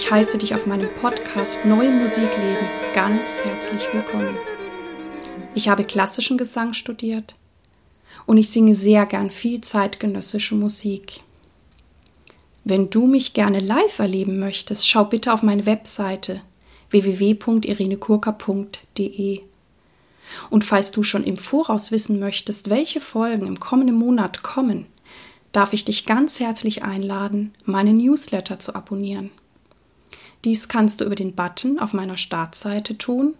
ich heiße dich auf meinem Podcast Neue Musik leben ganz herzlich willkommen. Ich habe klassischen Gesang studiert und ich singe sehr gern viel zeitgenössische Musik. Wenn du mich gerne live erleben möchtest, schau bitte auf meine Webseite www.irenekurka.de. Und falls du schon im Voraus wissen möchtest, welche Folgen im kommenden Monat kommen, darf ich dich ganz herzlich einladen, meinen Newsletter zu abonnieren. Dies kannst du über den Button auf meiner Startseite tun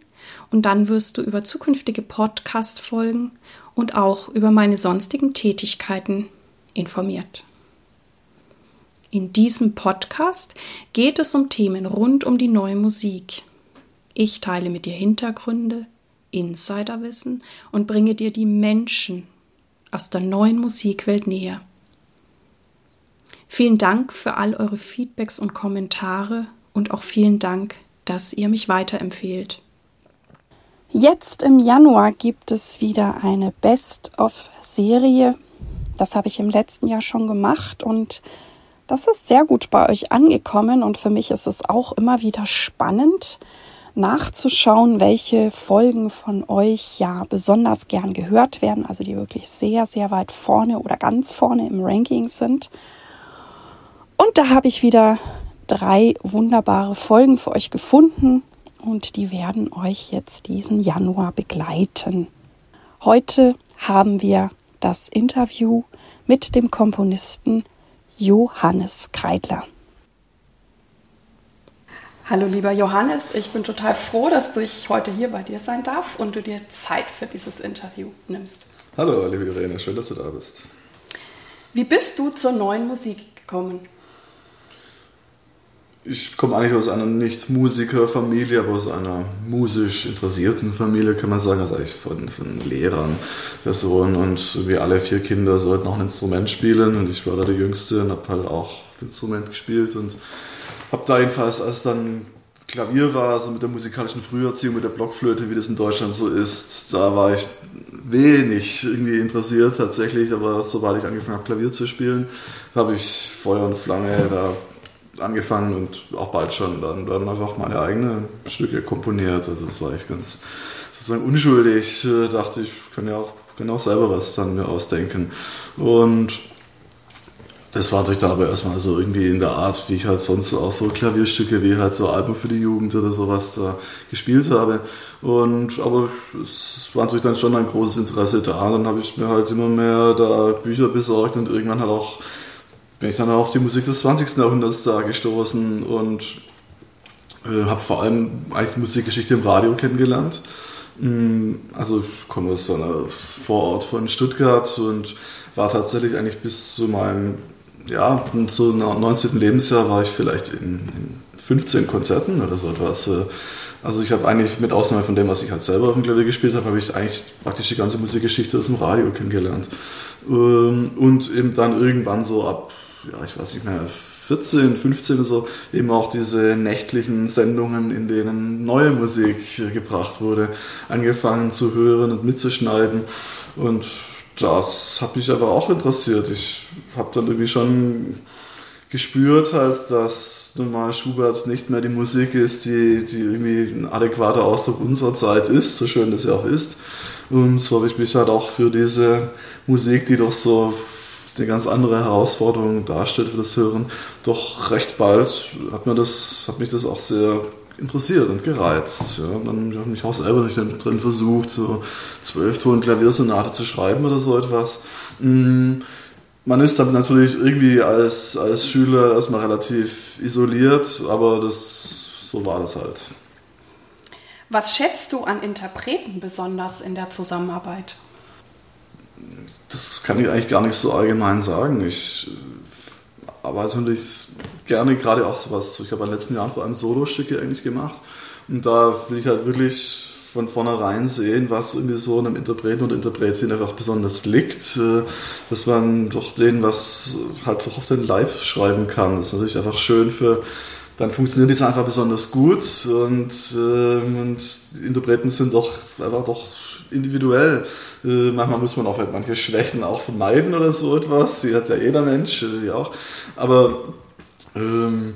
und dann wirst du über zukünftige Podcast-Folgen und auch über meine sonstigen Tätigkeiten informiert. In diesem Podcast geht es um Themen rund um die neue Musik. Ich teile mit dir Hintergründe, Insiderwissen und bringe dir die Menschen aus der neuen Musikwelt näher. Vielen Dank für all eure Feedbacks und Kommentare und auch vielen Dank, dass ihr mich weiterempfehlt. Jetzt im Januar gibt es wieder eine Best-of-Serie. Das habe ich im letzten Jahr schon gemacht und das ist sehr gut bei euch angekommen und für mich ist es auch immer wieder spannend nachzuschauen, welche Folgen von euch ja besonders gern gehört werden, also die wirklich sehr, sehr weit vorne oder ganz vorne im Ranking sind. Und da habe ich wieder drei wunderbare Folgen für euch gefunden und die werden euch jetzt diesen Januar begleiten. Heute haben wir das Interview mit dem Komponisten Johannes Kreidler. Hallo lieber Johannes, ich bin total froh, dass ich heute hier bei dir sein darf und du dir Zeit für dieses Interview nimmst. Hallo liebe Irene, schön, dass du da bist. Wie bist du zur neuen Musik gekommen? Ich komme eigentlich aus einer Nicht-Musiker-Familie, aber aus einer musisch interessierten Familie, kann man sagen. Also eigentlich von, von Lehrern, der Sohn und wir alle vier Kinder sollten auch ein Instrument spielen und ich war da der Jüngste und habe halt auch Instrument gespielt und habe da jedenfalls, als dann Klavier war, also mit der musikalischen Früherziehung, mit der Blockflöte, wie das in Deutschland so ist, da war ich wenig irgendwie interessiert tatsächlich, aber sobald ich angefangen habe, Klavier zu spielen, habe ich Feuer und Flamme da angefangen und auch bald schon dann, dann einfach meine eigenen Stücke komponiert. Also das war ich ganz sozusagen unschuldig. Äh, dachte ich, kann ja auch, kann auch selber was dann mir ausdenken. Und das war natürlich dann aber erstmal so irgendwie in der Art, wie ich halt sonst auch so Klavierstücke wie halt so Alben für die Jugend oder sowas da gespielt habe. Und aber es war natürlich dann schon ein großes Interesse da. Dann habe ich mir halt immer mehr da Bücher besorgt und irgendwann halt auch bin ich dann auf die Musik des 20. Jahrhunderts da gestoßen und äh, habe vor allem eigentlich Musikgeschichte im Radio kennengelernt. Mm, also ich komme aus einer Vorort von Stuttgart und war tatsächlich eigentlich bis zu meinem ja, zu 19. Lebensjahr war ich vielleicht in, in 15 Konzerten oder so etwas. Äh, also ich habe eigentlich mit Ausnahme von dem, was ich halt selber auf dem Klavier gespielt habe, habe ich eigentlich praktisch die ganze Musikgeschichte aus dem Radio kennengelernt. Ähm, und eben dann irgendwann so ab ja, ich weiß nicht mehr, 14, 15 so, eben auch diese nächtlichen Sendungen, in denen neue Musik gebracht wurde, angefangen zu hören und mitzuschneiden. Und das hat mich aber auch interessiert. Ich habe dann irgendwie schon gespürt halt, dass nun mal Schubert nicht mehr die Musik ist, die, die irgendwie ein adäquater Ausdruck unserer Zeit ist, so schön das ja auch ist. Und so habe ich mich halt auch für diese Musik, die doch so eine ganz andere Herausforderung darstellt für das Hören, doch recht bald hat, mir das, hat mich das auch sehr interessiert und gereizt. Ja. Dann habe ich auch selber nicht drin versucht, so zwölf Ton Klaviersonate zu schreiben oder so etwas. Mm, man ist dann natürlich irgendwie als, als Schüler erstmal relativ isoliert, aber das, so war das halt. Was schätzt du an Interpreten besonders in der Zusammenarbeit? Das kann ich eigentlich gar nicht so allgemein sagen. Ich äh, arbeite natürlich gerne gerade auch sowas. Ich habe in den letzten Jahren vor allem Solostücke eigentlich gemacht. Und da will ich halt wirklich von vornherein sehen, was irgendwie so einem Interpreten oder Interpretin einfach besonders liegt, äh, dass man doch denen was halt auch auf den Leib schreiben kann. Das ist natürlich einfach schön für dann funktioniert das einfach besonders gut und, ähm, und Interpreten sind doch einfach doch individuell. Äh, manchmal muss man auch halt manche Schwächen auch vermeiden oder so etwas. Die hat ja jeder Mensch, äh, auch. Aber ähm,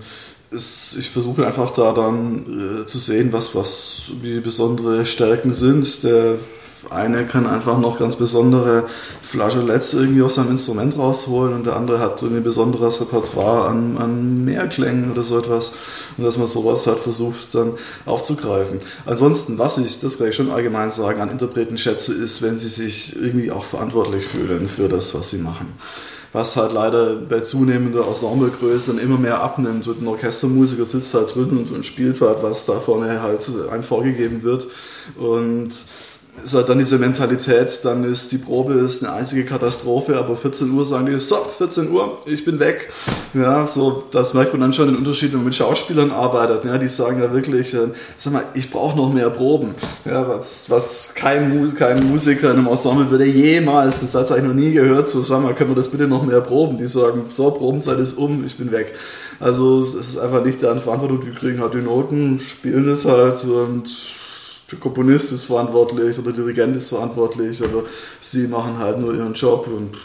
ist, ich versuche einfach da dann äh, zu sehen, was, was die besondere Stärken sind. Der eine kann einfach noch ganz besondere Flageolets irgendwie aus seinem Instrument rausholen und der andere hat ein besonderes Repertoire an, an Mehrklängen oder so etwas. Und dass man sowas halt versucht dann aufzugreifen. Ansonsten, was ich, das kann ich schon allgemein sagen, an Interpreten schätze, ist, wenn sie sich irgendwie auch verantwortlich fühlen für das, was sie machen was halt leider bei zunehmender Ensemblegröße dann immer mehr abnimmt. Und ein Orchestermusiker sitzt halt drin und spielt halt, was da vorne halt einem vorgegeben wird. Und ist halt dann diese Mentalität, dann ist die Probe ist eine einzige Katastrophe, aber 14 Uhr sagen die, so, 14 Uhr, ich bin weg. Ja, so, das merkt man dann schon den Unterschied, wenn man mit Schauspielern arbeitet. Ja, die sagen ja wirklich, äh, sag mal, ich brauche noch mehr Proben. Ja, was, was kein, kein Musiker in einem Ensemble würde jemals, das hat eigentlich noch nie gehört, so, sag mal, können wir das bitte noch mehr proben? Die sagen, so, Probenzeit ist um, ich bin weg. Also, es ist einfach nicht deren Verantwortung, die kriegen halt die Noten, spielen es halt und der Komponist ist verantwortlich oder der Dirigent ist verantwortlich, aber sie machen halt nur ihren Job und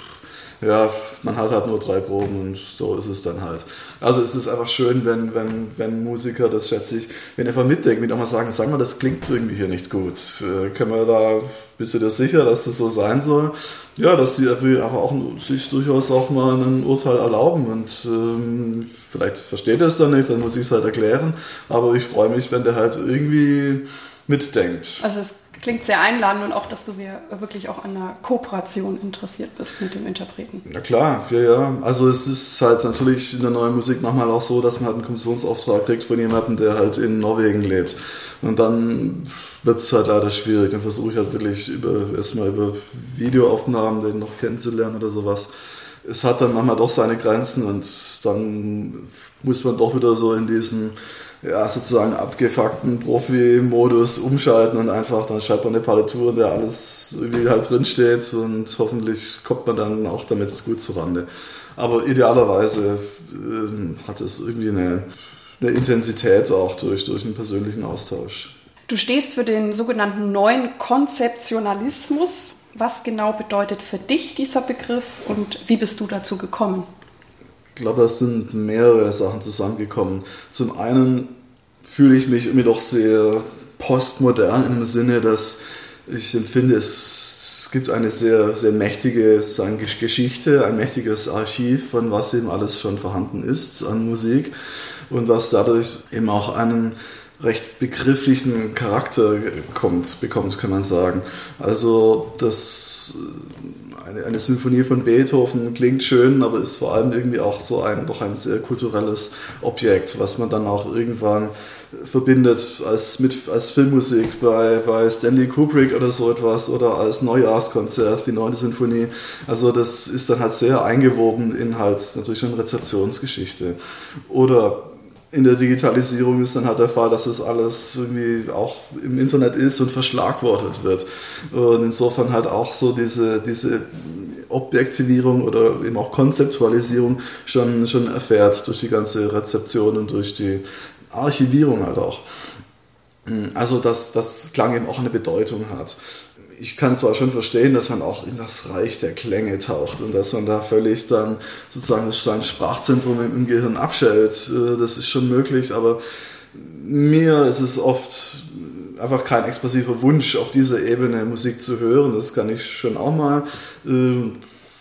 ja, man hat halt nur drei Proben und so ist es dann halt. Also es ist einfach schön, wenn, wenn, wenn Musiker, das schätze ich, wenn einfach mitdenken, wenn auch mal sagen, sag mal, das klingt irgendwie hier nicht gut. Äh, können wir da, bist du dir sicher, dass das so sein soll? Ja, dass sie einfach auch sich durchaus auch mal ein Urteil erlauben und ähm, vielleicht versteht er es dann nicht, dann muss ich es halt erklären. Aber ich freue mich, wenn der halt irgendwie mitdenkt. Also es klingt sehr einladend und auch, dass du wirklich auch an einer Kooperation interessiert bist mit dem Interpreten. Na klar, ja, ja. Also es ist halt natürlich in der neuen Musik manchmal auch so, dass man halt einen Kommissionsauftrag kriegt von jemandem, der halt in Norwegen lebt. Und dann wird es halt leider schwierig. Dann versuche ich halt wirklich über, erstmal über Videoaufnahmen den noch kennenzulernen oder sowas. Es hat dann manchmal doch seine Grenzen und dann muss man doch wieder so in diesen ja, sozusagen abgefuckten Profi-Modus umschalten und einfach, dann schreibt man eine Partitur, in der alles irgendwie halt drinsteht und hoffentlich kommt man dann auch damit gut zurande. Aber idealerweise äh, hat es irgendwie eine, eine Intensität auch durch, durch einen persönlichen Austausch. Du stehst für den sogenannten neuen Konzeptionalismus. Was genau bedeutet für dich dieser Begriff und wie bist du dazu gekommen? Ich glaube, es sind mehrere Sachen zusammengekommen. Zum einen fühle ich mich irgendwie doch sehr postmodern im Sinne, dass ich empfinde, es gibt eine sehr, sehr mächtige sagen, Geschichte, ein mächtiges Archiv von was eben alles schon vorhanden ist an Musik und was dadurch eben auch einen recht begrifflichen Charakter kommt, bekommt, kann man sagen. Also das eine, eine Symphonie von Beethoven klingt schön, aber ist vor allem irgendwie auch so ein doch ein sehr kulturelles Objekt, was man dann auch irgendwann verbindet als, mit, als Filmmusik bei, bei Stanley Kubrick oder so etwas oder als Neujahrskonzert, die neunte Sinfonie. Also das ist dann halt sehr eingewoben in halt natürlich schon Rezeptionsgeschichte. Oder in der Digitalisierung ist dann halt der Fall, dass es alles irgendwie auch im Internet ist und verschlagwortet wird. Und insofern halt auch so diese, diese Objektivierung oder eben auch Konzeptualisierung schon, schon erfährt durch die ganze Rezeption und durch die Archivierung halt auch. Also dass das Klang eben auch eine Bedeutung hat ich kann zwar schon verstehen, dass man auch in das Reich der Klänge taucht und dass man da völlig dann sozusagen sein Sprachzentrum im, Gehirn abschält. Äh, das ist schon möglich, aber mir ist es oft einfach kein expressiver Wunsch, auf dieser Ebene Musik zu hören. Das kann ich schon auch mal. Äh,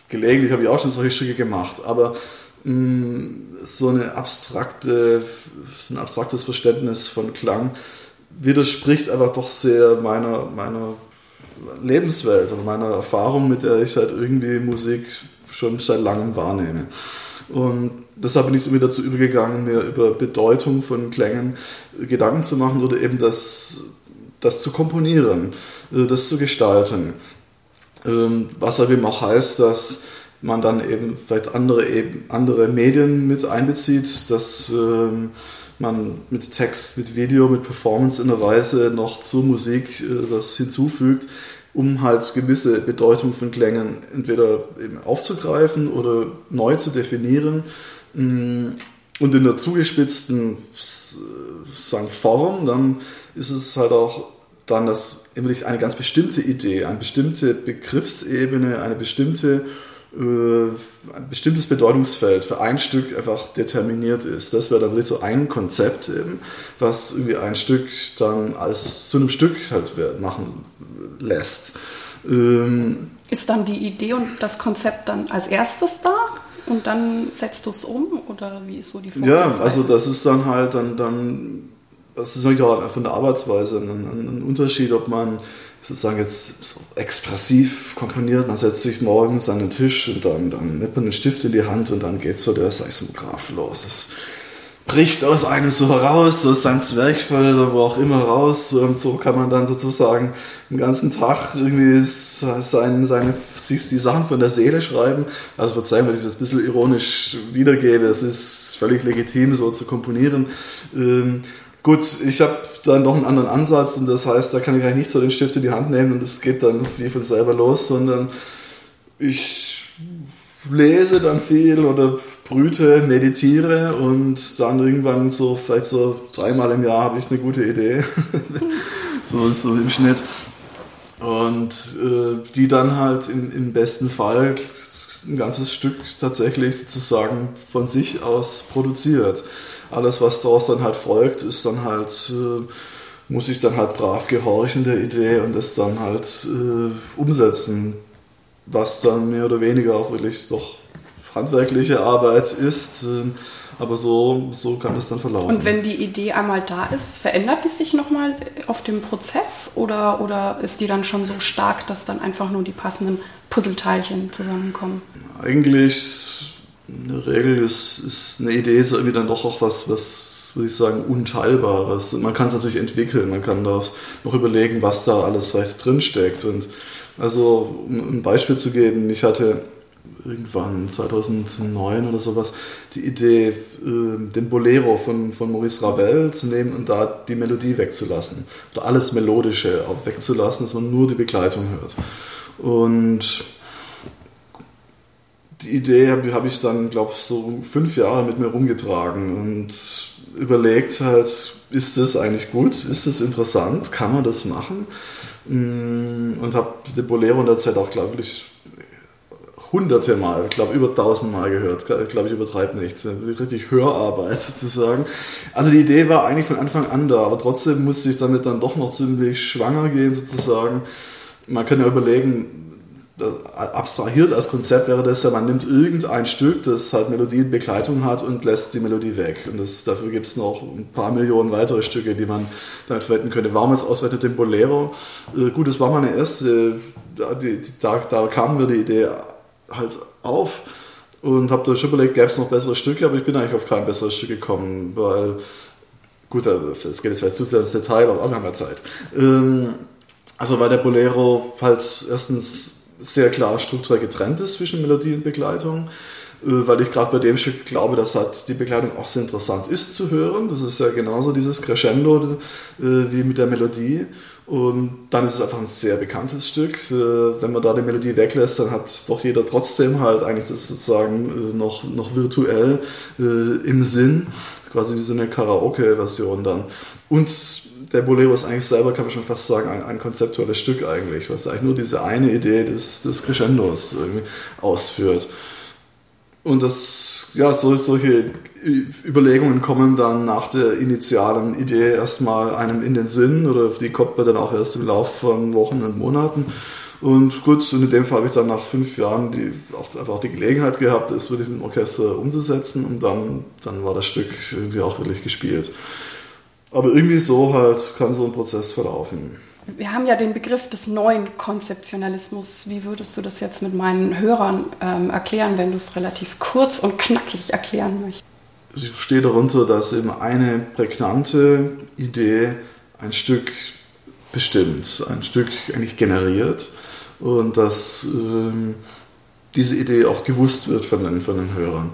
gelegentlich habe ich auch schon solche Stücke gemacht, aber mm, so, eine abstrakte, ein abstraktes Verständnis von Klang widerspricht einfach doch sehr meiner, meiner Lebenswelt oder meiner Erfahrung, mit der ich halt irgendwie Musik schon seit langem wahrnehme. Und deshalb bin ich wieder dazu übergegangen, mir über Bedeutung von Klängen Gedanken zu machen oder eben das, das zu komponieren, äh, das zu gestalten. Ähm, was aber eben auch heißt, dass man dann eben vielleicht andere, andere Medien mit einbezieht, dass ähm, man mit Text, mit Video, mit Performance in der Weise noch zur Musik äh, das hinzufügt, um halt gewisse Bedeutung von Klängen entweder eben aufzugreifen oder neu zu definieren. Mm, und in der zugespitzten sagen, Form, dann ist es halt auch dann das eine ganz bestimmte Idee, eine bestimmte Begriffsebene, eine bestimmte ein bestimmtes Bedeutungsfeld für ein Stück einfach determiniert ist. Das wäre dann wirklich so ein Konzept eben, was irgendwie ein Stück dann als zu einem Stück halt machen lässt. Ähm, ist dann die Idee und das Konzept dann als erstes da? Und dann setzt du es um oder wie ist so die Vorgehensweise? Ja, also das ist dann halt dann, dann das ist natürlich auch von der Arbeitsweise ein, ein Unterschied, ob man sozusagen jetzt so expressiv komponiert, man setzt sich morgens an den Tisch und dann, dann nimmt man einen Stift in die Hand und dann geht so der Seismograph los. Das bricht aus einem so heraus, aus seinem Zwerchfell oder wo auch immer raus und so kann man dann sozusagen den ganzen Tag irgendwie sein, seine, sich die Sachen von der Seele schreiben. Also verzeihen, wenn ich das ein bisschen ironisch wiedergebe, es ist völlig legitim so zu komponieren. Gut, ich habe dann noch einen anderen Ansatz und das heißt, da kann ich eigentlich nicht so den Stift in die Hand nehmen und es geht dann wie von selber los, sondern ich lese dann viel oder brüte, meditiere und dann irgendwann so, vielleicht so dreimal im Jahr habe ich eine gute Idee, so, so im Schnitt. Und äh, die dann halt im, im besten Fall ein ganzes Stück tatsächlich sozusagen von sich aus produziert alles, was daraus dann halt folgt, ist dann halt, äh, muss ich dann halt brav gehorchen der Idee und das dann halt äh, umsetzen, was dann mehr oder weniger auch wirklich doch handwerkliche Arbeit ist. Äh, aber so, so kann es dann verlaufen. Und wenn die Idee einmal da ist, verändert die sich nochmal auf dem Prozess oder, oder ist die dann schon so stark, dass dann einfach nur die passenden Puzzleteilchen zusammenkommen? Eigentlich in der Regel ist, ist eine Idee so irgendwie dann doch auch was, was würde ich sagen, Unteilbares. Man kann es natürlich entwickeln, man kann da noch überlegen, was da alles vielleicht drinsteckt. Und also, um ein Beispiel zu geben, ich hatte irgendwann 2009 oder sowas die Idee, äh, den Bolero von, von Maurice Ravel zu nehmen und da die Melodie wegzulassen. Oder alles Melodische auch wegzulassen, dass man nur die Begleitung hört. Und die Idee habe hab ich dann, glaube ich, so fünf Jahre mit mir rumgetragen und überlegt halt, ist das eigentlich gut? Ist das interessant? Kann man das machen? Mm, und habe den Bolero in der Zeit auch, glaube ich, hunderte Mal, ich glaube über tausend Mal gehört. Ich glaube, ich übertreibe nichts. Richtig Hörarbeit sozusagen. Also die Idee war eigentlich von Anfang an da, aber trotzdem musste ich damit dann doch noch ziemlich schwanger gehen sozusagen. Man kann ja überlegen, abstrahiert als Konzept wäre das ja, man nimmt irgendein Stück, das halt Melodienbegleitung hat und lässt die Melodie weg. Und das, dafür gibt es noch ein paar Millionen weitere Stücke, die man damit verwenden könnte. Warum jetzt ausgerechnet den Bolero? Äh, gut, das war meine erste, da, die, da, da kam mir die Idee halt auf und habe da schon überlegt, gäbe es noch bessere Stücke, aber ich bin eigentlich auf kein besseres Stück gekommen, weil, gut, es geht jetzt vielleicht zu sehr ins Detail, aber wir haben ja Zeit. Ähm, also weil der Bolero halt erstens sehr klar strukturell getrennt ist zwischen Melodie und Begleitung, äh, weil ich gerade bei dem Stück glaube, dass halt die Begleitung auch sehr interessant ist zu hören. Das ist ja genauso dieses Crescendo äh, wie mit der Melodie. Und dann ist es einfach ein sehr bekanntes Stück. Äh, wenn man da die Melodie weglässt, dann hat doch jeder trotzdem halt eigentlich das sozusagen noch, noch virtuell im Sinn. Quasi wie so eine Karaoke-Version dann. Und der Bolero ist eigentlich selber, kann man schon fast sagen, ein, ein konzeptuelles Stück eigentlich, was eigentlich nur diese eine Idee des, des Crescendos ausführt. Und das, ja, so, solche Überlegungen kommen dann nach der initialen Idee erstmal einem in den Sinn oder die kommt man dann auch erst im Laufe von Wochen und Monaten. Und gut, und in dem Fall habe ich dann nach fünf Jahren die, auch, einfach die Gelegenheit gehabt, es wirklich dem Orchester umzusetzen und dann, dann war das Stück irgendwie auch wirklich gespielt. Aber irgendwie so halt kann so ein Prozess verlaufen. Wir haben ja den Begriff des neuen Konzeptionalismus. Wie würdest du das jetzt mit meinen Hörern ähm, erklären, wenn du es relativ kurz und knackig erklären möchtest? Ich verstehe darunter, dass eben eine prägnante Idee ein Stück bestimmt, ein Stück eigentlich generiert und dass ähm, diese Idee auch gewusst wird von den, von den Hörern.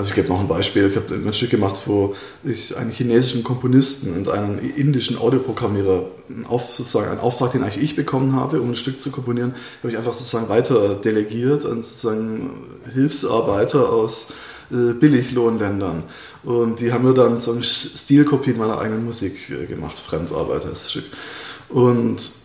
Also ich gebe noch ein Beispiel. Ich habe ein Stück gemacht, wo ich einen chinesischen Komponisten und einen indischen Audioprogrammierer auf, sozusagen einen Auftrag, den eigentlich ich bekommen habe, um ein Stück zu komponieren, habe ich einfach sozusagen weiter delegiert an sozusagen Hilfsarbeiter aus äh, Billiglohnländern. Und die haben mir dann so eine Stilkopie meiner eigenen Musik äh, gemacht, Fremdarbeiter das Stück. Und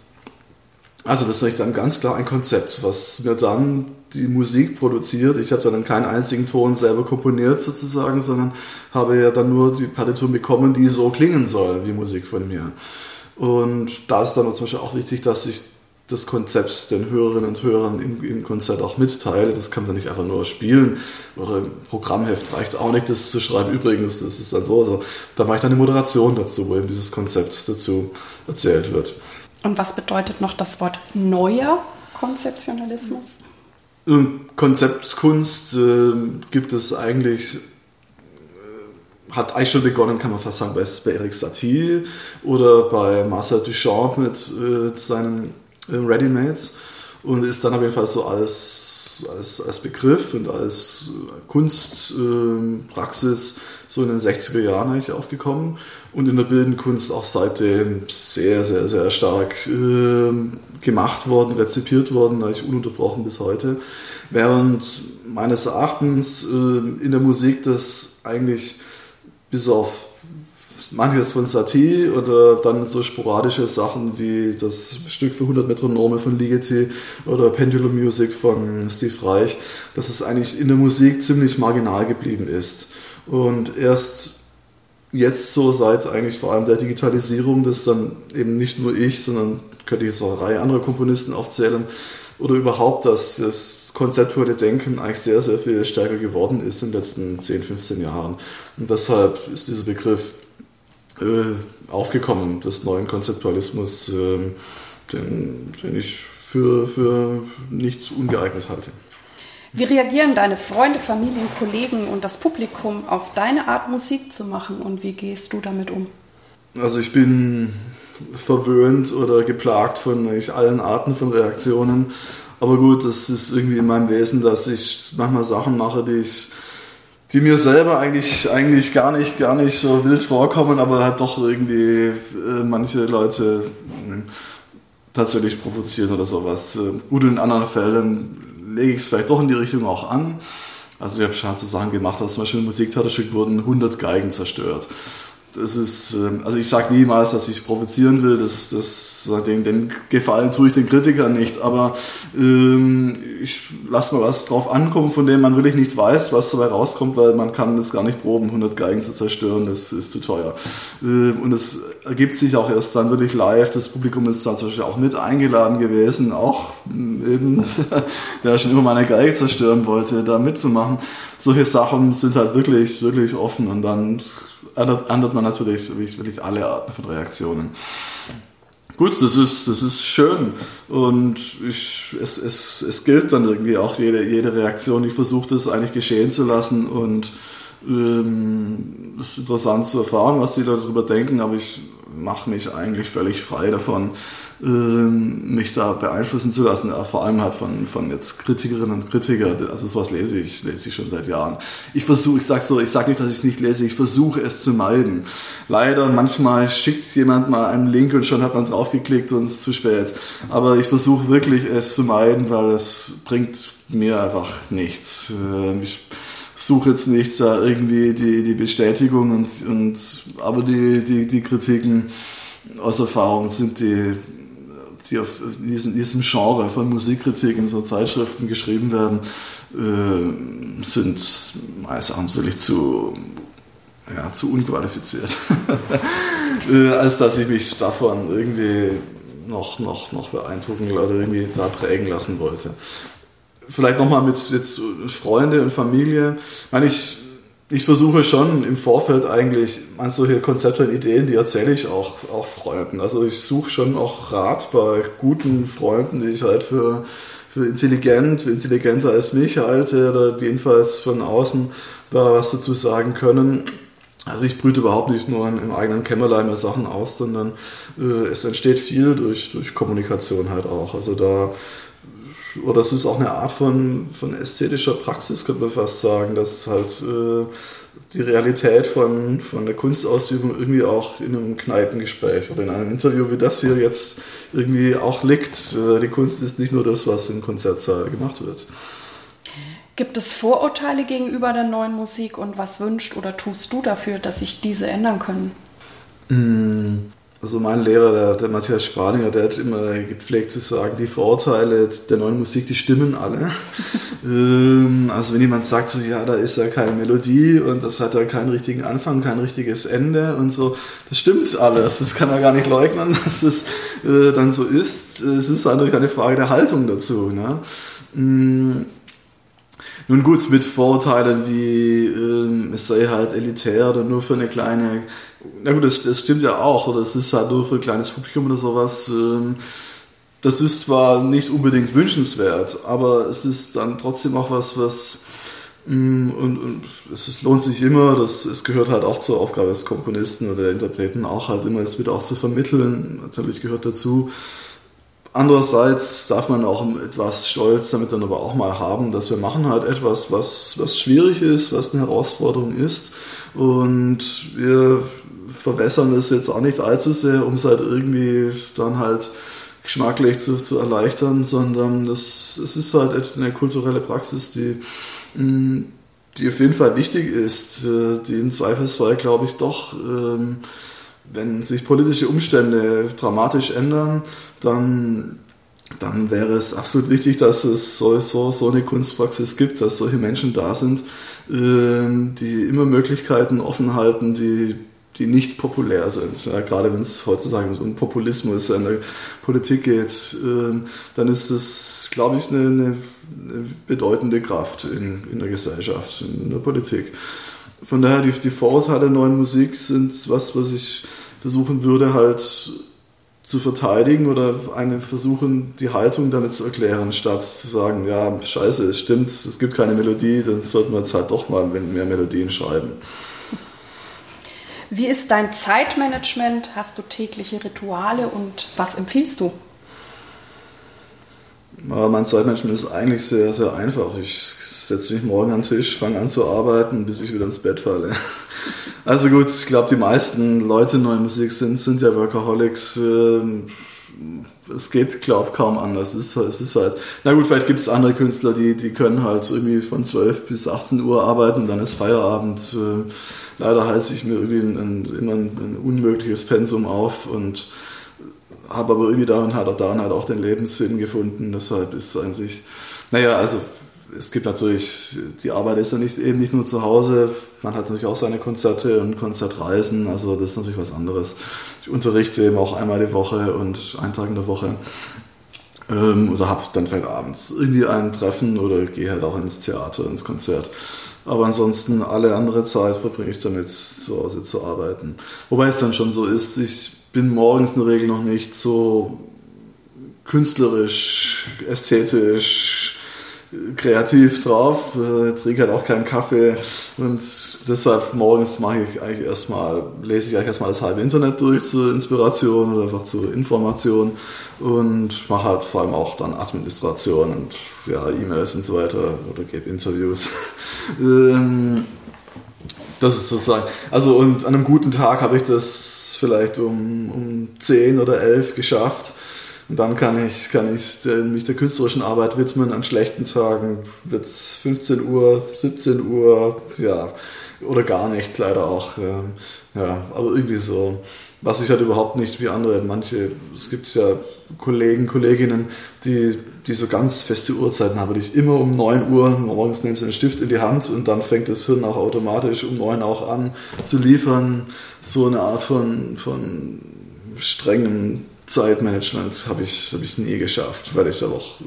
Also das ist dann ganz klar ein Konzept, was mir dann die Musik produziert. Ich habe dann keinen einzigen Ton selber komponiert sozusagen, sondern habe ja dann nur die Partitur bekommen, die so klingen soll, die Musik von mir. Und da ist dann zum Beispiel auch wichtig, dass ich das Konzept den Hörerinnen und Hörern im, im Konzert auch mitteile. Das kann man nicht einfach nur spielen oder im Programmheft reicht auch nicht, das zu schreiben. Übrigens, das ist dann so, also, da mache ich dann eine Moderation dazu, wo eben dieses Konzept dazu erzählt wird. Und was bedeutet noch das Wort neuer Konzeptionalismus? Konzeptkunst äh, gibt es eigentlich hat eigentlich schon begonnen, kann man fast sagen, bei, bei Eric Satie oder bei Marcel Duchamp mit äh, seinen äh, Readymates und ist dann auf jeden Fall so als, als, als Begriff und als Kunstpraxis äh, so in den 60er Jahren eigentlich aufgekommen und in der bildenden Kunst auch seitdem sehr, sehr, sehr stark äh, gemacht worden, rezipiert worden, eigentlich ununterbrochen bis heute. Während meines Erachtens äh, in der Musik das eigentlich bis auf manches von Satie oder dann so sporadische Sachen wie das Stück für 100 Metronome von Ligeti oder Pendulum Music von Steve Reich, dass es eigentlich in der Musik ziemlich marginal geblieben ist. Und erst jetzt so seit eigentlich vor allem der Digitalisierung, dass dann eben nicht nur ich, sondern könnte ich jetzt auch eine Reihe anderer Komponisten aufzählen, oder überhaupt, dass das konzeptuelle Denken eigentlich sehr, sehr viel stärker geworden ist in den letzten 10, 15 Jahren. Und deshalb ist dieser Begriff äh, aufgekommen des neuen Konzeptualismus, äh, den, den ich für, für nichts ungeeignet halte. Wie reagieren deine Freunde, Familien, Kollegen und das Publikum auf deine Art Musik zu machen und wie gehst du damit um? Also ich bin verwöhnt oder geplagt von allen Arten von Reaktionen. Aber gut, das ist irgendwie in meinem Wesen, dass ich manchmal Sachen mache, die ich die mir selber eigentlich, eigentlich gar, nicht, gar nicht so wild vorkommen, aber halt doch irgendwie äh, manche Leute äh, tatsächlich provozieren oder sowas. Äh, gut, in anderen Fällen lege ich es vielleicht doch in die Richtung auch an. Also ich habe schon so Sachen gemacht, dass zum Beispiel im Musiktheaterstück wurden 100 Geigen zerstört das ist, ähm, also ich sage niemals, dass ich provozieren will, das, das, den, den Gefallen tue ich den Kritikern nicht, aber ähm, ich lasse mal was drauf ankommen, von dem man wirklich nicht weiß, was dabei rauskommt, weil man kann das gar nicht proben, 100 Geigen zu zerstören, das ist zu teuer. Ähm, und es ergibt sich auch erst dann wirklich live, das Publikum ist dann zum Beispiel auch mit eingeladen gewesen, auch eben, der schon immer meine Geige zerstören wollte, da mitzumachen. Solche Sachen sind halt wirklich, wirklich offen und dann ändert, ändert man natürlich wirklich alle Arten von Reaktionen. Gut, das ist, das ist schön und ich, es, es, es gilt dann irgendwie auch jede, jede Reaktion. Ich versuche das eigentlich geschehen zu lassen und ähm, ist interessant zu erfahren, was sie darüber denken, aber ich mache mich eigentlich völlig frei davon, ähm, mich da beeinflussen zu lassen, vor allem halt von, von jetzt Kritikerinnen und Kritikern. Also sowas lese ich, lese ich schon seit Jahren. Ich versuche, ich sage so, ich sage nicht, dass ich es nicht lese, ich versuche es zu meiden. Leider manchmal schickt jemand mal einen Link und schon hat man draufgeklickt und es ist zu spät. Aber ich versuche wirklich es zu meiden, weil es bringt mir einfach nichts. Ähm, ich suche jetzt nicht da irgendwie die, die Bestätigung und, und aber die, die, die Kritiken aus Erfahrung sind die die auf diesem, diesem Genre von Musikkritik in so Zeitschriften geschrieben werden, äh, sind meines Erachtens wirklich zu, ja, zu unqualifiziert, äh, als dass ich mich davon irgendwie noch, noch, noch beeindrucken oder irgendwie da prägen lassen wollte. Vielleicht nochmal mit jetzt Freunde und Familie. Ich meine, ich ich versuche schon im Vorfeld eigentlich an solche Konzepte und Ideen, die erzähle ich auch, auch Freunden. Also ich suche schon auch Rat bei guten Freunden, die ich halt für, für intelligent, für intelligenter als mich halte oder jedenfalls von außen da was dazu sagen können. Also ich brüte überhaupt nicht nur im eigenen Kämmerlein mir Sachen aus, sondern äh, es entsteht viel durch, durch Kommunikation halt auch. Also da oder es ist auch eine Art von, von ästhetischer Praxis, könnte man fast sagen, dass halt äh, die Realität von, von der Kunstausübung irgendwie auch in einem Kneipengespräch oder in einem Interview wie das hier jetzt irgendwie auch liegt. Äh, die Kunst ist nicht nur das, was im Konzertsaal gemacht wird. Gibt es Vorurteile gegenüber der neuen Musik und was wünscht oder tust du dafür, dass sich diese ändern können? Mm, Also mein Lehrer, der, der Matthias Spalinger, der hat immer gepflegt zu sagen, die Vorurteile der neuen Musik, die stimmen alle. ähm, also wenn jemand sagt so, ja, da ist ja keine Melodie und das hat ja keinen richtigen Anfang, kein richtiges Ende und so, das stimmt alles. Das kann er gar nicht leugnen, dass es äh, dann so ist. Es ist natürlich eine Frage der Haltung dazu. Ne? Mm. Nun gut, mit Vorurteilen wie ähm, es sei halt elitär oder nur für eine kleine na gut, das, das stimmt ja auch, oder es ist halt nur für ein kleines Publikum oder sowas. Ähm, das ist zwar nicht unbedingt wünschenswert, aber es ist dann trotzdem auch was, was mm, und, und es ist, lohnt sich immer, das, es gehört halt auch zur Aufgabe des Komponisten oder der Interpreten auch halt immer, es wird auch zu vermitteln, natürlich gehört dazu. Andererseits darf man auch etwas Stolz damit dann aber auch mal haben, dass wir machen halt etwas, was, was schwierig ist, was eine Herausforderung ist. Und wir verwässern es jetzt auch nicht allzu sehr, um es halt irgendwie dann halt geschmacklich zu, zu erleichtern, sondern das, es ist halt eine kulturelle Praxis, die, mm, die auf jeden Fall wichtig ist, äh, die im Zweifelsfall, glaube ich, doch, ähm, wenn sich politische Umstände dramatisch ändern, dann, dann wäre es absolut wichtig, dass es sowieso so eine Kunstpraxis gibt, dass solche Menschen da sind, ähm, die immer Möglichkeiten offen halten, die die nicht populär sind. Ja, gerade wenn es heutzutage um Populismus in der Politik geht, äh, dann ist es, glaube ich, eine, eine, bedeutende Kraft in, in der Gesellschaft, in der Politik. Von daher, die, die Vorurteile der neuen Musik sind was, was ich versuchen würde, halt zu verteidigen oder eine versuchen, die Haltung damit zu erklären, statt zu sagen, ja, scheiße, es stimmt, es gibt keine Melodie, dann sollten wir jetzt halt doch mal mehr Melodien schreiben. Wie ist dein Zeitmanagement? Hast du tägliche Rituale und was empfiehlst du? Mein Zeitmanagement ist eigentlich sehr, sehr einfach. Ich setze mich morgen an den Tisch, fange an zu arbeiten, bis ich wieder ins Bett falle. Also gut, ich glaube, die meisten Leute in neuer Musik sind, sind ja Workaholics. Ähm, es geht, glaube ich, kaum anders. Es ist, es ist halt, na gut, vielleicht gibt es andere Künstler, die, die können halt irgendwie von 12 bis 18 Uhr arbeiten, dann ist Feierabend. Äh, leider heiße ich mir irgendwie ein, ein, immer ein, ein, unmögliches Pensum auf und habe aber irgendwie daran auch, daran halt auch den Lebenssinn gefunden. Deshalb ist es eigentlich, naja, also es gibt natürlich, die Arbeit ist ja nicht, eben nicht nur zu Hause, man hat natürlich auch seine Konzerte und Konzertreisen, also das ist natürlich was anderes. Ich unterrichte eben auch einmal die Woche und einen Tag in der Woche. Ähm, oder habe dann vielleicht abends irgendwie ein Treffen oder gehe halt auch ins Theater, ins Konzert. Aber ansonsten alle andere Zeit verbringe ich damit zu Hause zu arbeiten. Wobei es dann schon so ist, ich bin morgens in der Regel noch nicht so künstlerisch, ästhetisch, kreativ drauf, äh, trinke halt auch keinen Kaffee und deshalb morgens mache ich eigentlich erstmal, lese ich eigentlich erstmal das halbe Internet durch zur Inspiration oder einfach zur Information und mache halt vor allem auch dann Administration und ja, E-Mails und so weiter oder gebe Interviews. Ähm, das ist sozusagen, also und an einem guten Tag habe ich das vielleicht um, um 10 oder 11 geschafft und dann kann ich, kann ich mich der künstlerischen Arbeit widmen. An schlechten Tagen wird es 15 Uhr, 17 Uhr, ja, oder gar nicht, leider auch. Ja, aber irgendwie so. Was ich halt überhaupt nicht wie andere, manche, es gibt ja Kollegen, Kolleginnen, die, die so ganz feste Uhrzeiten haben, die ich immer um 9 Uhr morgens nehmen einen Stift in die Hand und dann fängt das Hirn auch automatisch um 9 auch an zu liefern. So eine Art von, von strengem Zeitmanagement habe ich, hab ich nie geschafft, weil ich aber auch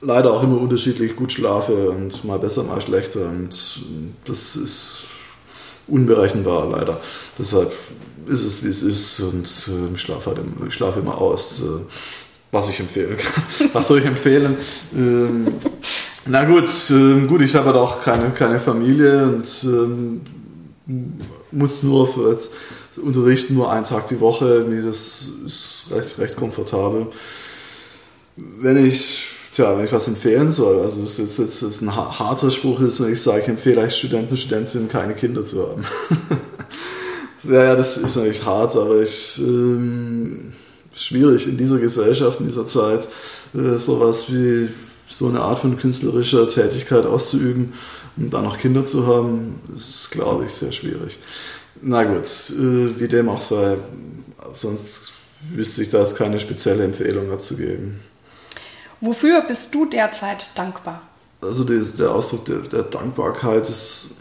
leider auch immer unterschiedlich gut schlafe und mal besser, mal schlechter. Und das ist unberechenbar leider. Deshalb ist es, wie es ist und äh, ich, schlafe halt, ich schlafe immer aus, äh, was ich empfehlen kann. was soll ich empfehlen? Ähm, na gut, äh, gut, ich habe halt auch keine, keine Familie und ähm, muss nur für jetzt unterrichten nur einen Tag die Woche. Nee, das ist recht, recht komfortabel. Wenn ich, tja, wenn ich was empfehlen soll, also das ist jetzt ist ein harter Spruch ist, wenn ich sage, ich empfehle euch Studenten Studentinnen keine Kinder zu haben. ja, ja, das ist natürlich hart, aber ich, ähm, schwierig in dieser Gesellschaft, in dieser Zeit, äh, sowas wie so eine Art von künstlerischer Tätigkeit auszuüben und dann noch Kinder zu haben, ist, glaube ich, sehr schwierig. Na gut, äh, wie dem auch sei, sonst wüsste ich da jetzt keine spezielle Empfehlung abzugeben. Wofür bist du derzeit dankbar? Also der Ausdruck der, der Dankbarkeit ist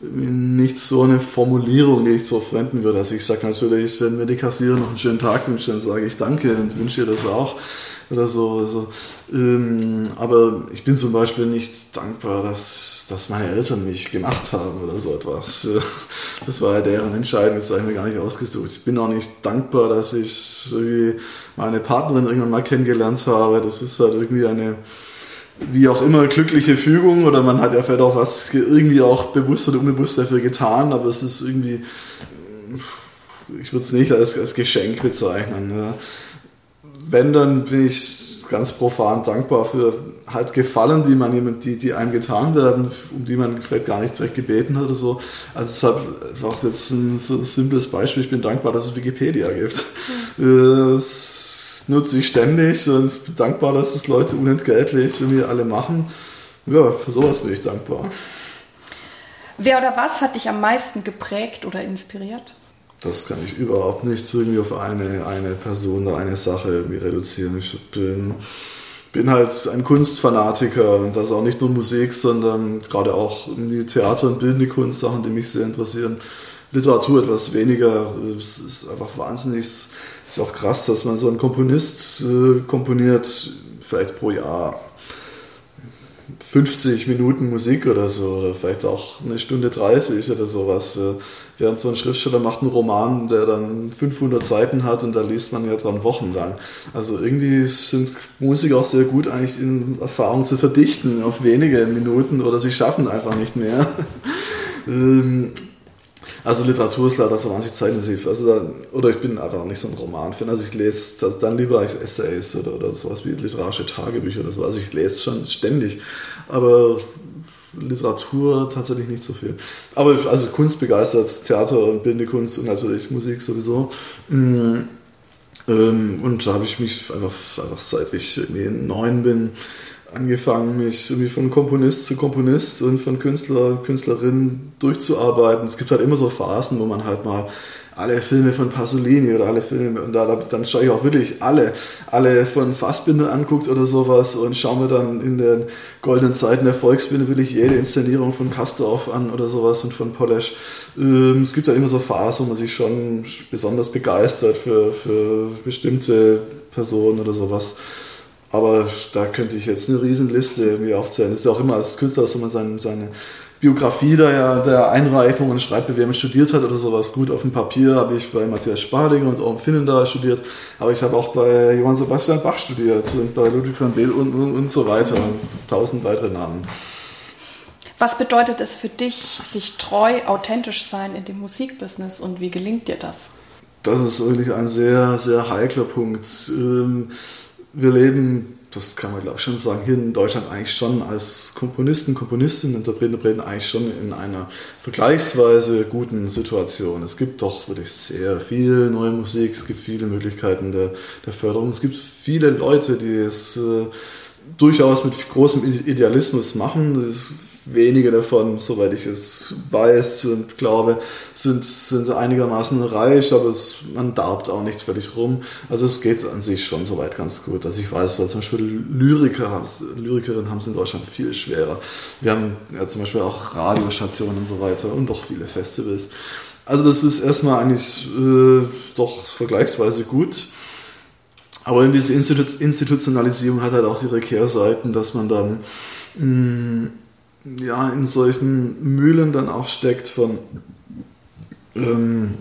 nicht so eine Formulierung, die ich so verwenden würde. Also ich sage natürlich, wenn mir die Kassierer noch einen schönen Tag wünschen, dann sage ich Danke und wünsche ihr das auch oder so. Also, ähm, aber ich bin zum Beispiel nicht dankbar, dass, dass meine Eltern mich gemacht haben oder so etwas. Das war ja deren Entscheidung, das habe ich mir gar nicht ausgesucht. Ich bin auch nicht dankbar, dass ich meine Partnerin irgendwann mal kennengelernt habe. Das ist halt irgendwie eine wie auch immer glückliche Fügung oder man hat ja vielleicht auch was irgendwie auch bewusst oder unbewusst dafür getan, aber es ist irgendwie, ich würde es nicht als, als Geschenk bezeichnen. Ja. Wenn, dann bin ich ganz profan dankbar für halt Gefallen, die man die, die einem getan werden, um die man vielleicht gar nicht direkt gebeten hat oder so. Also es hat einfach jetzt ein so simples Beispiel. Ich bin dankbar, dass es Wikipedia gibt. Mhm. Nutze ich ständig und bin dankbar, dass es Leute unentgeltlich für mir alle machen. Ja, für sowas bin ich dankbar. Wer oder was hat dich am meisten geprägt oder inspiriert? Das kann ich überhaupt nicht irgendwie auf eine, eine Person oder eine Sache irgendwie reduzieren. Ich bin, bin halt ein Kunstfanatiker und das auch nicht nur Musik, sondern gerade auch die Theater- und bildende Kunst, Sachen, die mich sehr interessieren. Literatur etwas weniger. Es ist einfach wahnsinnig ist auch krass, dass man so einen Komponist äh, komponiert, vielleicht pro Jahr 50 Minuten Musik oder so, oder vielleicht auch eine Stunde 30 oder sowas. Äh, während so ein Schriftsteller macht einen Roman, der dann 500 Seiten hat und da liest man ja dran wochenlang. Also irgendwie sind Musiker auch sehr gut eigentlich in Erfahrung zu verdichten auf wenige Minuten oder sie schaffen einfach nicht mehr. also Literatur ist leider so wahnsinnig zeitintensiv. Also da, oder ich bin einfach nicht so ein Roman-Fan. Also ich lese dann lieber Essays oder, oder sowas wie literarische Tagebücher oder so. Also ich lese schon ständig. Aber Literatur tatsächlich nicht so viel. Aber also Kunst begeistert, Theater und bildende Kunst und natürlich Musik sowieso. Mm, ähm, und da habe ich mich einfach, einfach seit ich neun bin, angefangen, mich irgendwie von Komponist zu Komponist und von Künstler, Künstlerin durchzuarbeiten. Es gibt halt immer so Phasen, wo man halt mal alle Filme von Pasolini oder alle Filme und da, dann schaue ich auch wirklich alle, alle von Fassbinder anguckt oder sowas und schaue mir dann in den goldenen Zeiten der Volksbinde wirklich jede Inszenierung von Castorf an oder sowas und von Polesch. Ähm, es gibt ja immer so Phasen, wo man sich schon besonders begeistert für, für bestimmte Personen oder sowas. Aber da könnte ich jetzt eine Riesenliste irgendwie aufzählen. Das ist ja auch immer als Künstler, dass man seine, seine Biografie der, der Einreifung und Schreibbewerbung studiert hat oder sowas. Gut, auf dem Papier habe ich bei Matthias Sparlinger und Orm Finnender studiert, aber ich habe auch bei Johann Sebastian Bach studiert und bei Ludwig van Beek und, und, und so weiter. Und tausend weitere Namen. Was bedeutet es für dich, sich treu, authentisch sein in dem Musikbusiness und wie gelingt dir das? Das ist wirklich ein sehr, sehr heikler Punkt. Ähm, wir leben, das kann man glaube ich schon sagen, hier in Deutschland eigentlich schon als Komponisten, Komponistinnen, Interpreten, Interpreten eigentlich schon in einer vergleichsweise guten Situation. Es gibt doch wirklich sehr viel neue Musik, es gibt viele Möglichkeiten der, der Förderung, es gibt viele Leute, die es äh, durchaus mit großem Idealismus machen. Das wenige davon, soweit ich es weiß und glaube, sind, sind einigermaßen reich, aber es, man darbt auch nicht völlig rum. Also es geht an sich schon soweit ganz gut. Also ich weiß, weil zum Beispiel Lyriker Lyrikerinnen haben es in Deutschland viel schwerer. Wir haben ja zum Beispiel auch Radiostationen und so weiter und doch viele Festivals. Also das ist erstmal eigentlich äh, doch vergleichsweise gut. Aber diese Institutionalisierung hat halt auch ihre Kehrseiten, dass man dann mh, mm, ja, in solchen Mühlen dann auch steckt von ähm,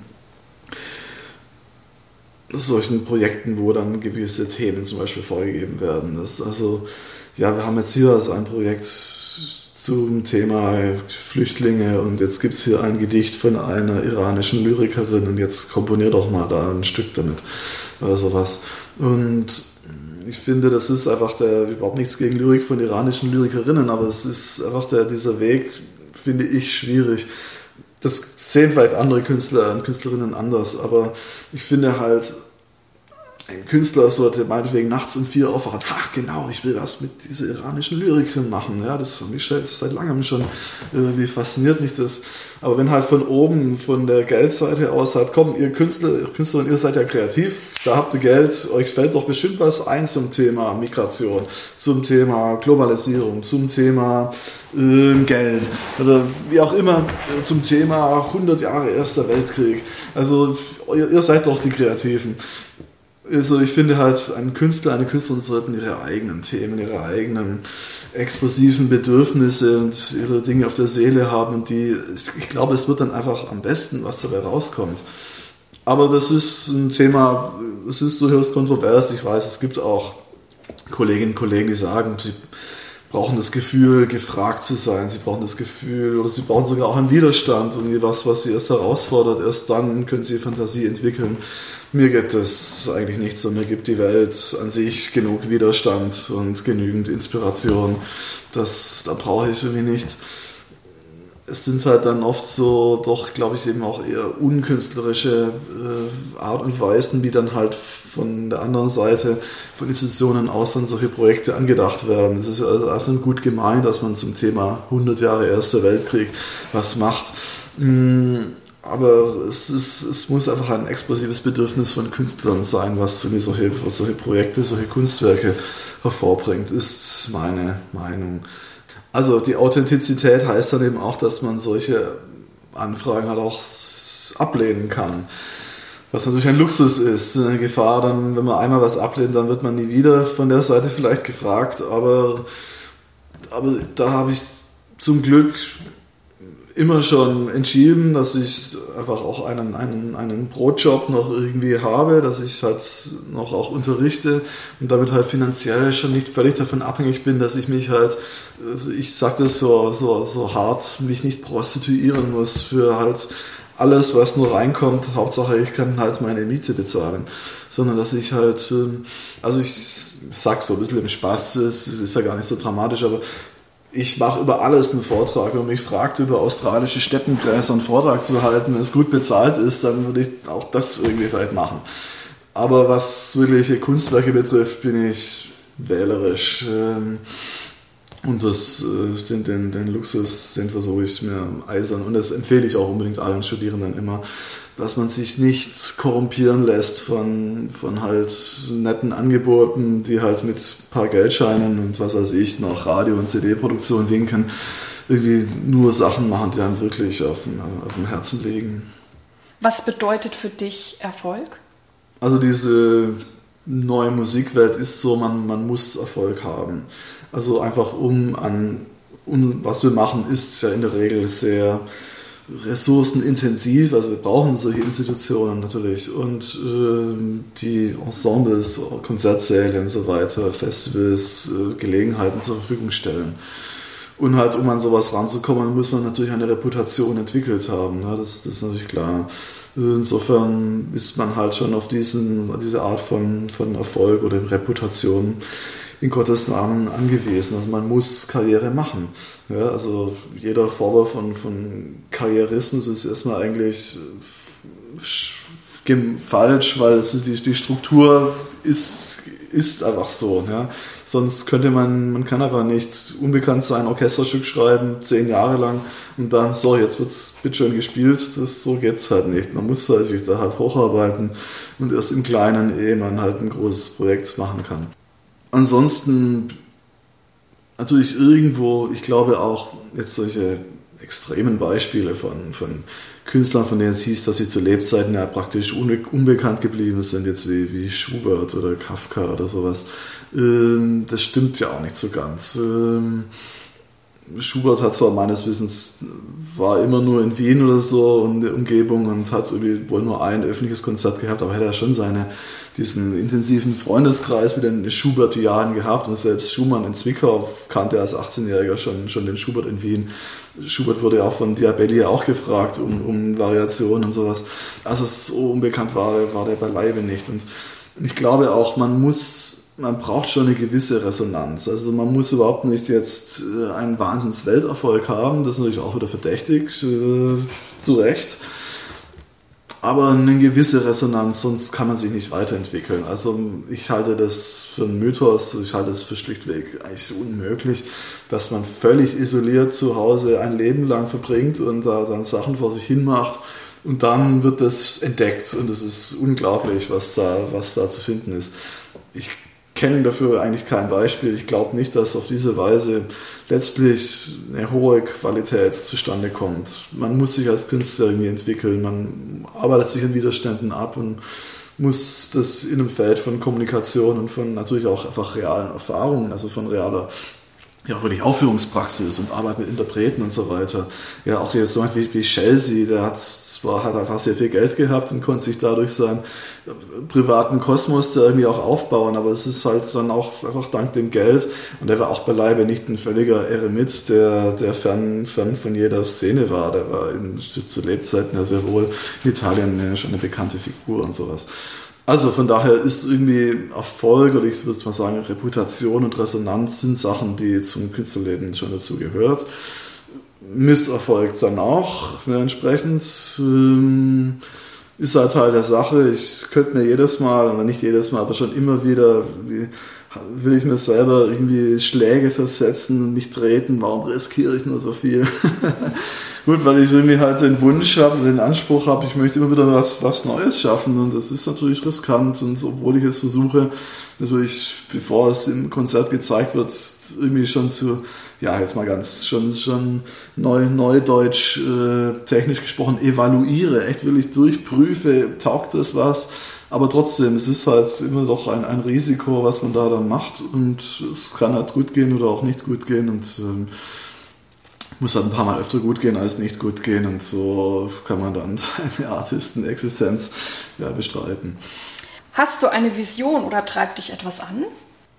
solchen Projekten, wo dann gewisse Themen zum Beispiel vorgegeben werden. Das also, ja, wir haben jetzt hier also ein Projekt zum Thema Flüchtlinge und jetzt gibt es hier ein Gedicht von einer iranischen Lyrikerin und jetzt komponiert doch mal da ein Stück damit oder sowas. Und ich finde, das ist einfach der, überhaupt nichts gegen Lyrik von iranischen Lyrikerinnen, aber es ist einfach der, dieser Weg, finde ich, schwierig. Das sehen vielleicht andere Künstler und Künstlerinnen anders, aber ich finde halt, ein Künstler sollte meinetwegen nachts um vier aufwachen. Ach genau, ich will was mit dieser iranischen Lyrikerin machen. Ja, das mich seit langem schon irgendwie fasziniert mich das. Aber wenn halt von oben, von der Geldseite aus halt, komm, ihr Künstler, ihr Künstler und ihr seid ja kreativ, da habt ihr Geld, euch fällt doch bestimmt was ein zum Thema Migration, zum Thema Globalisierung, zum Thema äh, Geld oder wie auch immer, äh, zum Thema 100 Jahre Erster Weltkrieg. Also ihr, ihr seid doch die Kreativen. Also ich finde halt, ein Künstler, eine Künstlerin sollten ihre eigenen Themen, ihre eigenen explosiven Bedürfnisse und ihre Dinge auf der Seele haben die, ich glaube, es wird dann einfach am besten, was dabei rauskommt. Aber das ist ein Thema, es ist durchaus kontrovers. Ich weiß, es gibt auch Kolleginnen und Kollegen, die sagen, sie brauchen das Gefühl, gefragt zu sein. Sie brauchen das Gefühl oder sie brauchen sogar auch einen Widerstand, irgendwie was, was sie erst herausfordert. Erst dann können sie Fantasie entwickeln. Mir geht das eigentlich nicht so. Mir gibt die Welt an sich genug Widerstand und genügend Inspiration. Das, da brauche ich irgendwie nichts. Es sind halt dann oft so, doch, glaube ich, eben auch eher unkünstlerische äh, Art und Weisen, wie dann halt von der anderen Seite von Institutionen aus dann solche Projekte angedacht werden. Es ist also, also gut gemeint, dass man zum Thema 100 Jahre Erster Weltkrieg was macht. Mm, aber es, ist, es muss einfach ein explosives Bedürfnis von Künstlern sein, was solche, solche Projekte, solche Kunstwerke hervorbringt, ist meine Meinung. Also die Authentizität heißt dann eben auch, dass man solche Anfragen halt auch ablehnen kann. Was natürlich ein Luxus ist, eine Gefahr, dann, wenn man einmal was ablehnt, dann wird man nie wieder von der Seite vielleicht gefragt, aber, aber da habe ich zum Glück immer schon entschieden, dass ich einfach auch einen, einen, einen Brotjob noch irgendwie habe, dass ich halt noch auch unterrichte und damit halt finanziell schon nicht völlig davon abhängig bin, dass ich mich halt, also ich sage das so, so, so hart, mich nicht prostituieren muss für halt alles, was nur reinkommt. Hauptsache, ich kann halt meine Miete bezahlen, sondern dass ich halt, ähm, also ich sag so ein bisschen im Spaß, es ist ja gar nicht so dramatisch, aber ich mache über alles einen Vortrag. Wenn mich fragt, über australische Steppengräser einen Vortrag zu halten, wenn es gut bezahlt ist, dann würde ich auch das irgendwie vielleicht machen. Aber was wirkliche Kunstwerke betrifft, bin ich wählerisch. Ähm, und das, äh, den, den, den Luxus, den versuche ich mir eisern. Und das empfehle ich auch unbedingt allen Studierenden immer, dass man sich nicht korrumpieren lässt von, von halt netten Angeboten, die halt mit ein paar Geldscheinen und was weiß ich noch Radio- und CD-Produktion winken, irgendwie nur Sachen machen, die einem wirklich auf dem, auf dem Herzen liegen. Was bedeutet für dich Erfolg? Also diese neue Musikwelt ist so, man, man muss Erfolg haben. Also einfach um an, um, was wir machen, ist ja in der Regel sehr ressourcenintensiv. Also wir brauchen solche Institutionen natürlich und äh, die Ensembles, Konzertsäle und so weiter, Festivals, äh, Gelegenheiten zur Verfügung stellen. Und halt, um an sowas ranzukommen, muss man natürlich eine Reputation entwickelt haben. Ne? Das, das, ist natürlich klar. Insofern ist man halt schon auf diesen, diese Art von, von Erfolg oder Reputation in Gottes Namen angewiesen. Also man muss Karriere machen. Ja, also jeder Vorwurf von, von Karrierismus ist erstmal eigentlich falsch, weil es die, die Struktur ist, ist einfach so. Ja. Sonst könnte man, man kann einfach nicht unbekannt sein, Orchesterstück schreiben, zehn Jahre lang und dann, so, jetzt wird es bitteschön gespielt. Das, so geht's halt nicht. Man muss halt sich da halt hocharbeiten und erst im Kleinen, ehe man halt ein großes Projekt machen kann. Ansonsten natürlich irgendwo, ich glaube auch jetzt solche extremen Beispiele von, von Künstlern, von denen es hieß, dass sie zu Lebzeiten ja praktisch unbe unbekannt geblieben sind, jetzt wie, wie Schubert oder Kafka oder sowas. Ähm, das stimmt ja auch nicht so ganz. Ähm, Schubert hat zwar meines Wissens, war immer nur in Wien oder so und der Umgebung und hat irgendwie wohl nur ein öffentliches Konzert gehabt, aber hätte er schon seine, diesen intensiven Freundeskreis mit den Schubert-Jahren gehabt und selbst Schumann in Zwickau kannte als 18-Jähriger schon, schon den Schubert in Wien. Schubert wurde ja auch von Diabelli auch gefragt um, um Variationen und sowas. Also so unbekannt war, war der beileibe nicht. Und ich glaube auch, man muss man braucht schon eine gewisse Resonanz. Also man muss überhaupt nicht jetzt äh, einen Wahnsinns-Welterfolg haben, das ist natürlich auch wieder verdächtig, äh, zu Recht. Aber eine gewisse Resonanz, sonst kann man sich nicht weiterentwickeln. Also ich halte das für einen Mythos, ich halte es für schlichtweg eigentlich unmöglich, dass man völlig isoliert zu Hause ein Leben lang verbringt und da dann Sachen vor sich hin macht und dann wird das entdeckt und es ist unglaublich, was da, was da zu finden ist. Ich kenne dafür eigentlich kein Beispiel. Ich glaube nicht, dass auf diese Weise letztlich eine hohe Qualität zustande kommt. Man muss sich als Künstler irgendwie entwickeln, man arbeitet sich in Widerständen ab und muss das in einem Feld von Kommunikation und von natürlich auch einfach realen Erfahrungen, also von realer ja, wirklich Aufführungspraxis und Arbeit mit Interpreten und so weiter. Ja, auch jetzt so wie, wie Chelsea, der hat zwar hat einfach sehr viel Geld gehabt und konnte sich dadurch seinen privaten Kosmos irgendwie auch aufbauen, aber es ist halt dann auch einfach dank dem Geld und er war auch beileibe nicht ein völliger Eremit, der, der fern, fern von jeder Szene war. Der war in, zu Lebzeiten ja sehr wohl in Italien schon eine bekannte Figur und sowas. Also von daher ist irgendwie Erfolg oder ich würde mal sagen Reputation und Resonanz sind Sachen, die zum Künstlerleben schon dazu gehört. Misserfolg dann auch entsprechend ähm, ist halt Teil der Sache. Ich könnte mir jedes Mal, oder nicht jedes Mal, aber schon immer wieder will ich mir selber irgendwie Schläge versetzen und mich treten. Warum riskiere ich nur so viel? Gut, weil ich irgendwie halt den Wunsch habe, den Anspruch habe, ich möchte immer wieder was, was Neues schaffen und das ist natürlich riskant und obwohl ich es versuche, natürlich, bevor es im Konzert gezeigt wird, irgendwie schon zu, ja, jetzt mal ganz, schon, schon neu, neudeutsch, äh, technisch gesprochen, evaluiere, echt wirklich durchprüfe, taugt das was, aber trotzdem, es ist halt immer doch ein, ein Risiko, was man da dann macht. Und es kann halt gut gehen oder auch nicht gut gehen. Und ähm, muss halt ein paar Mal öfter gut gehen als nicht gut gehen. Und so kann man dann seine Artistenexistenz ja, bestreiten. Hast du eine Vision oder treibt dich etwas an?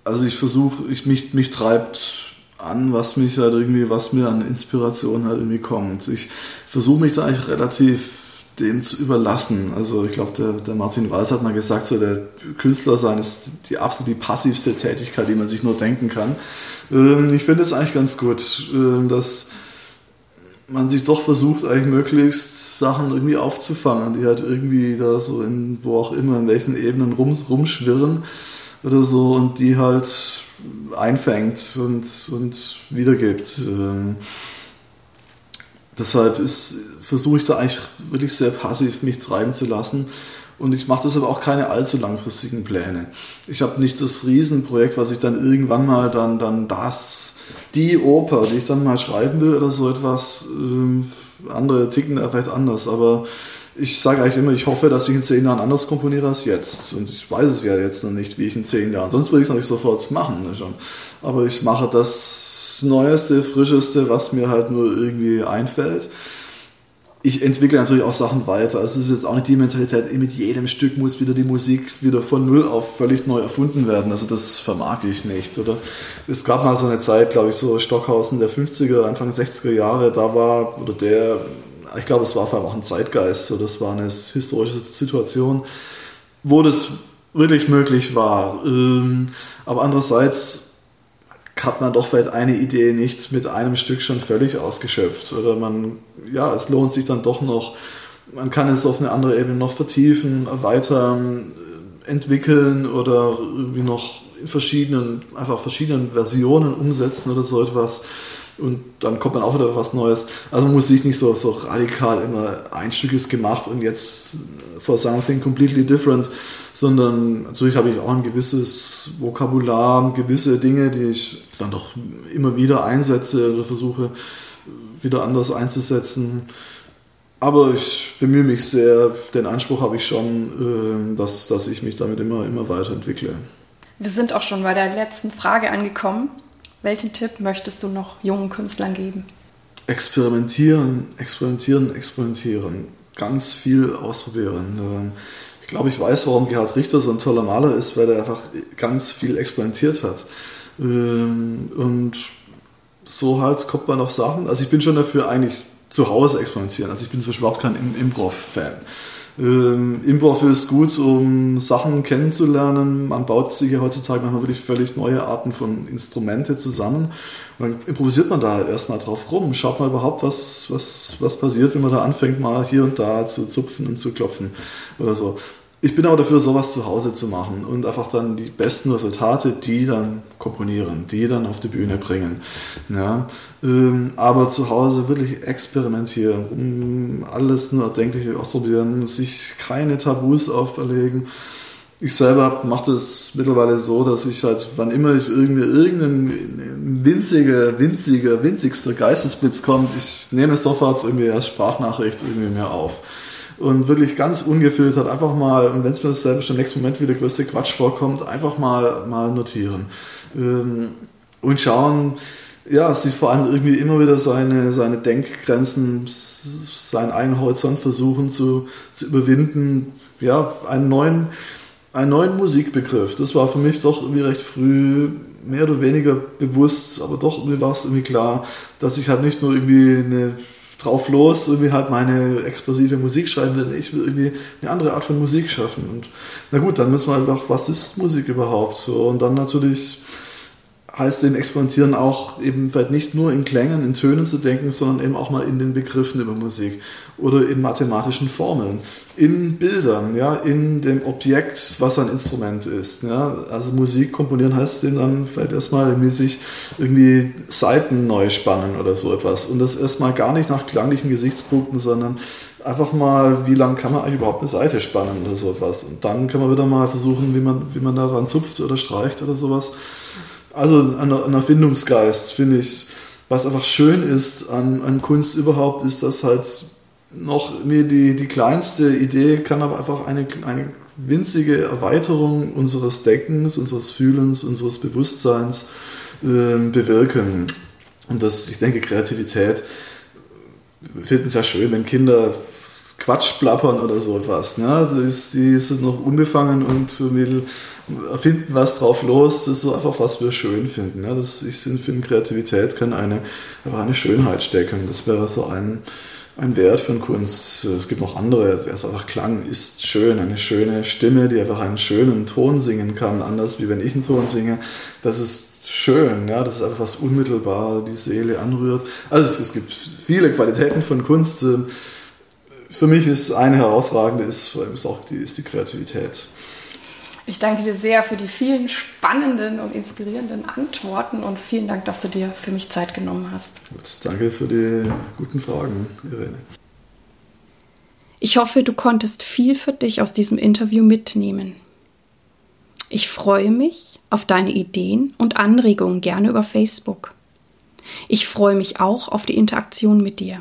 Also ich versuche, ich, mich, mich treibt an, was mich halt irgendwie, was mir an Inspiration halt irgendwie kommt. Ich versuche mich da eigentlich relativ dem zu überlassen. Also ich glaube, der, der Martin Weiß hat mal gesagt, so der Künstler sein ist die absolut die passivste Tätigkeit, die man sich nur denken kann. Ähm, ich finde es eigentlich ganz gut, ähm, dass man sich doch versucht, eigentlich möglichst Sachen irgendwie aufzufangen, die halt irgendwie da so in, wo auch immer, in welchen Ebenen rum, rumschwirren oder so und die halt einfängt und, und wiedergibt. Ähm, deshalb versuche ich da eigentlich wirklich sehr passiv mich treiben zu lassen und ich mache aber auch keine allzu langfristigen Pläne. Ich habe nicht das Riesenprojekt, was ich dann irgendwann mal dann, dann das, die Oper, die ich dann mal schreiben will oder so etwas. Ähm, andere ticken da vielleicht anders, aber ich sage eigentlich immer, ich hoffe, dass ich in zehn Jahren anders komponiere als jetzt. Und ich weiß es ja jetzt noch nicht, wie ich in zehn Jahren. Sonst würde ich es natürlich sofort machen. Schon. Aber ich mache das Neueste, Frischeste, was mir halt nur irgendwie einfällt ich entwickle natürlich auch Sachen weiter. Also es ist jetzt auch nicht die Mentalität, mit jedem Stück muss wieder die Musik wieder von null auf völlig neu erfunden werden. Also das vermag ich nicht. Oder es gab mal so eine Zeit, glaube ich, so Stockhausen der 50er, Anfang 60er Jahre, da war, oder der, ich glaube, es war einfach auch ein Zeitgeist, so das war eine historische Situation, wo das wirklich möglich war. Ähm, aber andererseits hat man doch vielleicht eine Idee nicht mit einem Stück schon völlig ausgeschöpft. Oder man, ja, es lohnt sich dann doch noch, man kann es auf eine andere Ebene noch vertiefen, weiter äh, entwickeln oder irgendwie noch in verschiedenen, einfach verschiedenen Versionen umsetzen oder so etwas. Und dann kommt man auch wieder was Neues. Also man muss sich nicht so, so radikal immer ein Stück ist gemacht und jetzt for something completely different, sondern natürlich habe ich auch ein gewisses Vokabular, gewisse Dinge, die ich dann doch immer wieder einsetze oder versuche wieder anders einzusetzen. Aber ich bemühe mich sehr, den Anspruch habe ich schon, ähm, dass, dass ich mich damit immer, immer weiterentwickle. Wir sind auch schon bei der letzten Frage angekommen. Welchen Tipp möchtest du noch jungen Künstlern geben? Experimentieren, experimentieren, experimentieren. Ganz viel ausprobieren. Ähm, ich glaube, ich weiß, warum Gerhard Richter so ein toller Maler ist, weil er einfach ganz viel experimentiert hat. Ähm, und so halt kommt man auf Sachen. Also ich bin schon dafür eigentlich zu Hause experimentieren. Also ich bin zum Beispiel überhaupt kein Improv-Fan. Ähm, Improv ist gut, um Sachen kennenzulernen. Man baut sich ja heutzutage manchmal wirklich völlig neue Arten von Instrumente zusammen. Und dann improvisiert man da halt erstmal drauf rum, schaut mal überhaupt, was, was, was passiert, wenn man da anfängt, mal hier und da zu zupfen und zu klopfen oder so. Ich bin aber dafür, sowas zu Hause zu machen und einfach dann die besten Resultate, die dann komponieren, die dann auf die Bühne bringen. Ja, ähm, aber zu Hause wirklich experimentieren, um alles nur Erdenkliche ausprobieren, sich keine Tabus auferlegen. Ich selber mache das mittlerweile so, dass ich halt, wann immer ich irgendwie irgendein winziger, winziger, winzigster Geistesblitz kommt, ich nehme sofort irgendwie als Sprachnachricht irgendwie mehr auf und wirklich ganz ungefiltert einfach mal, und wenn es mir selbst im nächsten Moment wieder größte Quatsch vorkommt, einfach mal, mal notieren. Ähm, und schauen, ja, sich vor allem irgendwie immer wieder seine, seine Denkgrenzen, seinen eigenen Horizont versuchen zu, zu überwinden, ja, einen neuen, einen neuen Musikbegriff. Das war für mich doch irgendwie recht früh mehr oder weniger bewusst, aber doch irgendwie war es irgendwie klar, dass ich halt nicht nur irgendwie eine drauf los, irgendwie halt meine explosive Musik schreiben will. Ich will irgendwie eine andere Art von Musik schaffen. Und na gut, dann müssen wir einfach, was ist Musik überhaupt? So, und dann natürlich heißt den Experimentieren auch eben vielleicht nicht nur in Klängen, in Tönen zu denken, sondern eben auch mal in den Begriffen über Musik oder in mathematischen Formeln, in Bildern, ja, in dem Objekt, was ein Instrument ist. Ja. Also Musik komponieren heißt den dann vielleicht erstmal irgendwie sich irgendwie Seiten neu spannen oder so etwas. Und das erstmal gar nicht nach klanglichen Gesichtspunkten, sondern einfach mal, wie lang kann man eigentlich überhaupt eine Seite spannen oder so etwas. Und dann kann man wieder mal versuchen, wie man, wie man daran zupft oder streicht oder sowas. Also ein, ein Erfindungsgeist, finde ich. Was einfach schön ist an, an Kunst überhaupt, ist, dass halt noch mir die, die kleinste Idee kann aber einfach eine, eine winzige Erweiterung unseres Denkens, unseres Fühlens, unseres Bewusstseins äh, bewirken. Und das, ich denke, Kreativität finden es ja schön, wenn Kinder Quatsch plappern oder so etwas. Ne? Die, sind noch unbefangen und erfinden was drauf los. Das ist so einfach, was wir schön finden. Ne? Das, ich finde, Kreativität kann eine, einfach eine Schönheit stecken. Das wäre so ein, ein Wert von Kunst. Es gibt noch andere. Also einfach Klang ist schön. Eine schöne Stimme, die einfach einen schönen Ton singen kann. Anders wie wenn ich einen Ton singe. Das ist schön, ja, das ist einfach was unmittelbar die Seele anrührt. Also es, es gibt viele Qualitäten von Kunst für mich ist eine herausragende, ist, ist auch die, ist die Kreativität. Ich danke dir sehr für die vielen spannenden und inspirierenden Antworten und vielen Dank, dass du dir für mich Zeit genommen hast. danke für die guten Fragen, Irene. Ich hoffe, du konntest viel für dich aus diesem Interview mitnehmen. Ich freue mich auf deine Ideen und Anregungen gerne über Facebook. Ich freue mich auch auf die Interaktion mit dir.